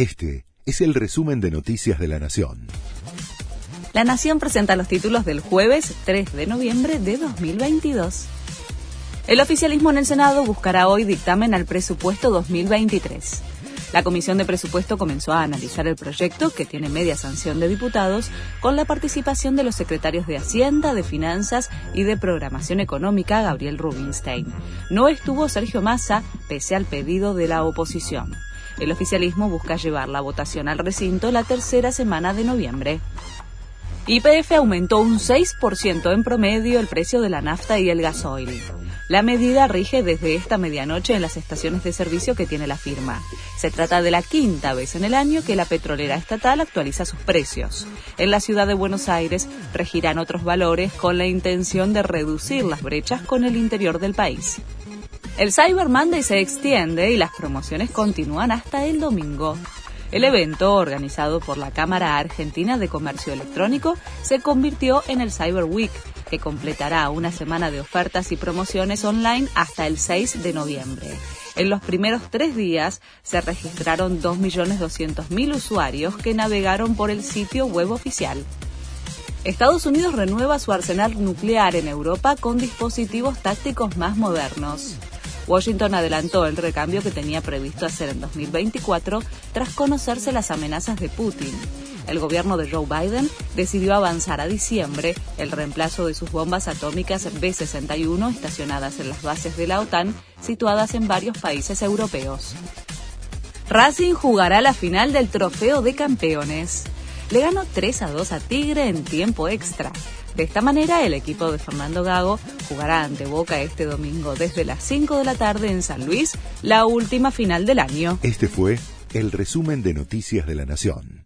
Este es el resumen de Noticias de la Nación. La Nación presenta los títulos del jueves 3 de noviembre de 2022. El oficialismo en el Senado buscará hoy dictamen al presupuesto 2023. La Comisión de Presupuesto comenzó a analizar el proyecto, que tiene media sanción de diputados, con la participación de los secretarios de Hacienda, de Finanzas y de Programación Económica, Gabriel Rubinstein. No estuvo Sergio Massa, pese al pedido de la oposición. El oficialismo busca llevar la votación al recinto la tercera semana de noviembre. YPF aumentó un 6% en promedio el precio de la nafta y el gasoil. La medida rige desde esta medianoche en las estaciones de servicio que tiene la firma. Se trata de la quinta vez en el año que la petrolera estatal actualiza sus precios. En la ciudad de Buenos Aires regirán otros valores con la intención de reducir las brechas con el interior del país. El Cyber Monday se extiende y las promociones continúan hasta el domingo. El evento, organizado por la Cámara Argentina de Comercio Electrónico, se convirtió en el Cyber Week, que completará una semana de ofertas y promociones online hasta el 6 de noviembre. En los primeros tres días se registraron 2.200.000 usuarios que navegaron por el sitio web oficial. Estados Unidos renueva su arsenal nuclear en Europa con dispositivos tácticos más modernos. Washington adelantó el recambio que tenía previsto hacer en 2024 tras conocerse las amenazas de Putin el gobierno de Joe Biden decidió avanzar a diciembre el reemplazo de sus bombas atómicas B-61 estacionadas en las bases de la OTAN situadas en varios países europeos. Racing jugará la final del Trofeo de Campeones. Le ganó 3 a 2 a Tigre en tiempo extra. De esta manera, el equipo de Fernando Gago jugará ante Boca este domingo desde las 5 de la tarde en San Luis, la última final del año. Este fue el resumen de Noticias de la Nación.